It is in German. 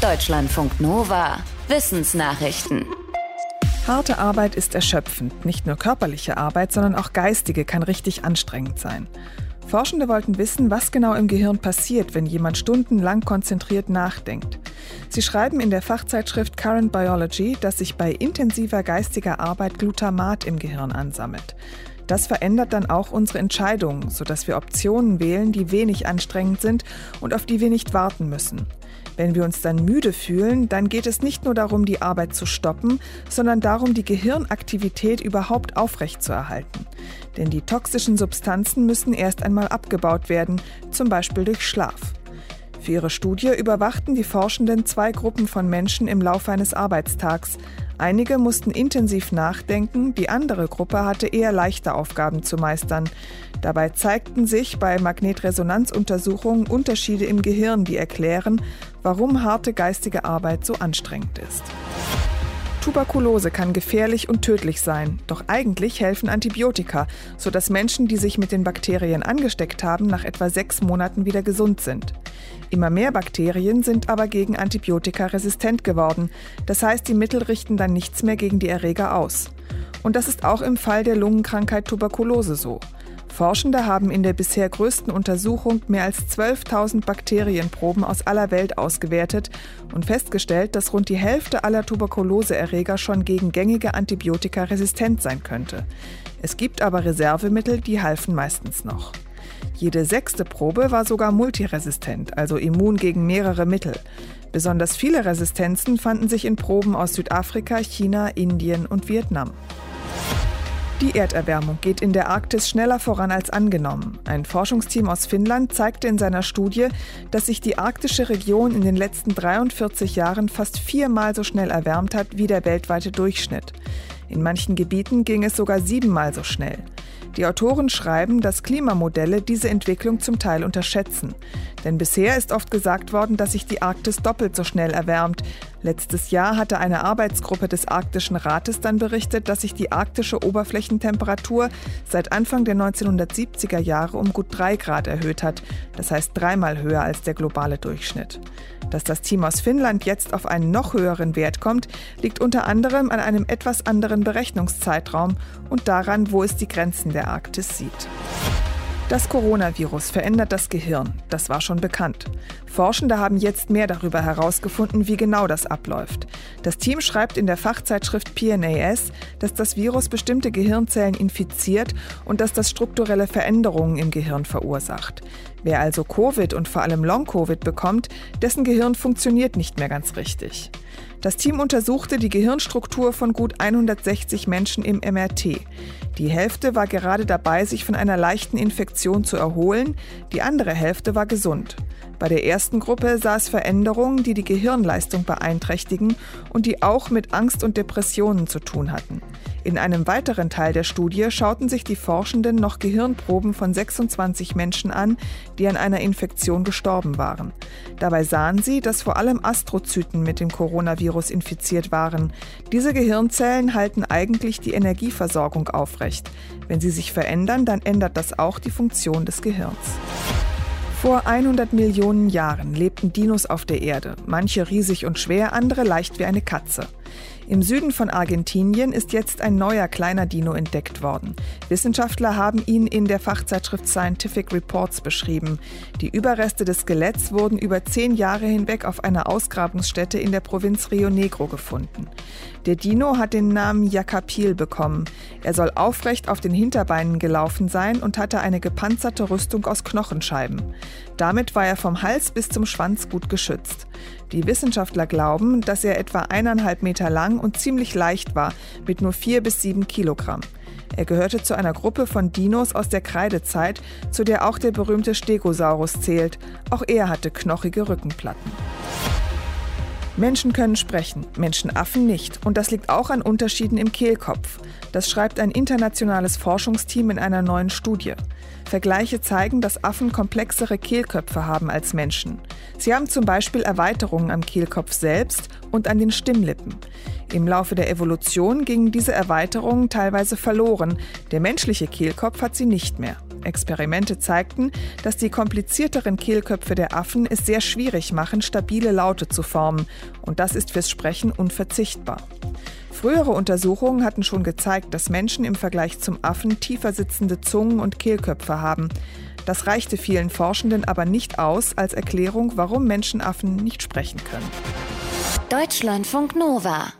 Deutschlandfunk Nova. Wissensnachrichten. Harte Arbeit ist erschöpfend. Nicht nur körperliche Arbeit, sondern auch geistige kann richtig anstrengend sein. Forschende wollten wissen, was genau im Gehirn passiert, wenn jemand stundenlang konzentriert nachdenkt. Sie schreiben in der Fachzeitschrift Current Biology, dass sich bei intensiver geistiger Arbeit Glutamat im Gehirn ansammelt. Das verändert dann auch unsere Entscheidungen, sodass wir Optionen wählen, die wenig anstrengend sind und auf die wir nicht warten müssen. Wenn wir uns dann müde fühlen, dann geht es nicht nur darum, die Arbeit zu stoppen, sondern darum, die Gehirnaktivität überhaupt aufrechtzuerhalten. Denn die toxischen Substanzen müssen erst einmal abgebaut werden, zum Beispiel durch Schlaf. Für ihre Studie überwachten die Forschenden zwei Gruppen von Menschen im Laufe eines Arbeitstags. Einige mussten intensiv nachdenken, die andere Gruppe hatte eher leichte Aufgaben zu meistern. Dabei zeigten sich bei Magnetresonanzuntersuchungen Unterschiede im Gehirn, die erklären, warum harte geistige Arbeit so anstrengend ist. Tuberkulose kann gefährlich und tödlich sein, doch eigentlich helfen Antibiotika, sodass Menschen, die sich mit den Bakterien angesteckt haben, nach etwa sechs Monaten wieder gesund sind. Immer mehr Bakterien sind aber gegen Antibiotika resistent geworden, das heißt, die Mittel richten dann nichts mehr gegen die Erreger aus. Und das ist auch im Fall der Lungenkrankheit Tuberkulose so. Forschende haben in der bisher größten Untersuchung mehr als 12.000 Bakterienproben aus aller Welt ausgewertet und festgestellt, dass rund die Hälfte aller Tuberkuloseerreger schon gegen gängige Antibiotika resistent sein könnte. Es gibt aber Reservemittel, die halfen meistens noch. Jede sechste Probe war sogar multiresistent, also immun gegen mehrere Mittel. Besonders viele Resistenzen fanden sich in Proben aus Südafrika, China, Indien und Vietnam. Die Erderwärmung geht in der Arktis schneller voran als angenommen. Ein Forschungsteam aus Finnland zeigte in seiner Studie, dass sich die arktische Region in den letzten 43 Jahren fast viermal so schnell erwärmt hat wie der weltweite Durchschnitt. In manchen Gebieten ging es sogar siebenmal so schnell. Die Autoren schreiben, dass Klimamodelle diese Entwicklung zum Teil unterschätzen. Denn bisher ist oft gesagt worden, dass sich die Arktis doppelt so schnell erwärmt. Letztes Jahr hatte eine Arbeitsgruppe des Arktischen Rates dann berichtet, dass sich die arktische Oberflächentemperatur seit Anfang der 1970er Jahre um gut drei Grad erhöht hat. Das heißt dreimal höher als der globale Durchschnitt. Dass das Team aus Finnland jetzt auf einen noch höheren Wert kommt, liegt unter anderem an einem etwas anderen Berechnungszeitraum und daran, wo es die Grenzen der Arktis sieht. Das Coronavirus verändert das Gehirn, das war schon bekannt. Forschende haben jetzt mehr darüber herausgefunden, wie genau das abläuft. Das Team schreibt in der Fachzeitschrift PNAS, dass das Virus bestimmte Gehirnzellen infiziert und dass das strukturelle Veränderungen im Gehirn verursacht. Wer also Covid und vor allem Long-Covid bekommt, dessen Gehirn funktioniert nicht mehr ganz richtig. Das Team untersuchte die Gehirnstruktur von gut 160 Menschen im MRT. Die Hälfte war gerade dabei, sich von einer leichten Infektion zu erholen, die andere Hälfte war gesund. Bei der ersten Gruppe sah es Veränderungen, die die Gehirnleistung beeinträchtigen und die auch mit Angst und Depressionen zu tun hatten. In einem weiteren Teil der Studie schauten sich die Forschenden noch Gehirnproben von 26 Menschen an, die an einer Infektion gestorben waren. Dabei sahen sie, dass vor allem Astrozyten mit dem Coronavirus infiziert waren. Diese Gehirnzellen halten eigentlich die Energieversorgung aufrecht. Wenn sie sich verändern, dann ändert das auch die Funktion des Gehirns. Vor 100 Millionen Jahren lebten Dinos auf der Erde, manche riesig und schwer, andere leicht wie eine Katze. Im Süden von Argentinien ist jetzt ein neuer kleiner Dino entdeckt worden. Wissenschaftler haben ihn in der Fachzeitschrift Scientific Reports beschrieben. Die Überreste des Skeletts wurden über zehn Jahre hinweg auf einer Ausgrabungsstätte in der Provinz Rio Negro gefunden. Der Dino hat den Namen Yakapil bekommen. Er soll aufrecht auf den Hinterbeinen gelaufen sein und hatte eine gepanzerte Rüstung aus Knochenscheiben. Damit war er vom Hals bis zum Schwanz gut geschützt. Die Wissenschaftler glauben, dass er etwa eineinhalb Meter lang und ziemlich leicht war, mit nur vier bis sieben Kilogramm. Er gehörte zu einer Gruppe von Dinos aus der Kreidezeit, zu der auch der berühmte Stegosaurus zählt. Auch er hatte knochige Rückenplatten. Menschen können sprechen, Menschenaffen nicht. Und das liegt auch an Unterschieden im Kehlkopf. Das schreibt ein internationales Forschungsteam in einer neuen Studie. Vergleiche zeigen, dass Affen komplexere Kehlköpfe haben als Menschen. Sie haben zum Beispiel Erweiterungen am Kehlkopf selbst und an den Stimmlippen. Im Laufe der Evolution gingen diese Erweiterungen teilweise verloren. Der menschliche Kehlkopf hat sie nicht mehr. Experimente zeigten, dass die komplizierteren Kehlköpfe der Affen es sehr schwierig machen, stabile Laute zu formen. Und das ist fürs Sprechen unverzichtbar. Frühere Untersuchungen hatten schon gezeigt, dass Menschen im Vergleich zum Affen tiefer sitzende Zungen und Kehlköpfe haben. Das reichte vielen Forschenden aber nicht aus als Erklärung, warum Menschenaffen nicht sprechen können. Deutschlandfunk Nova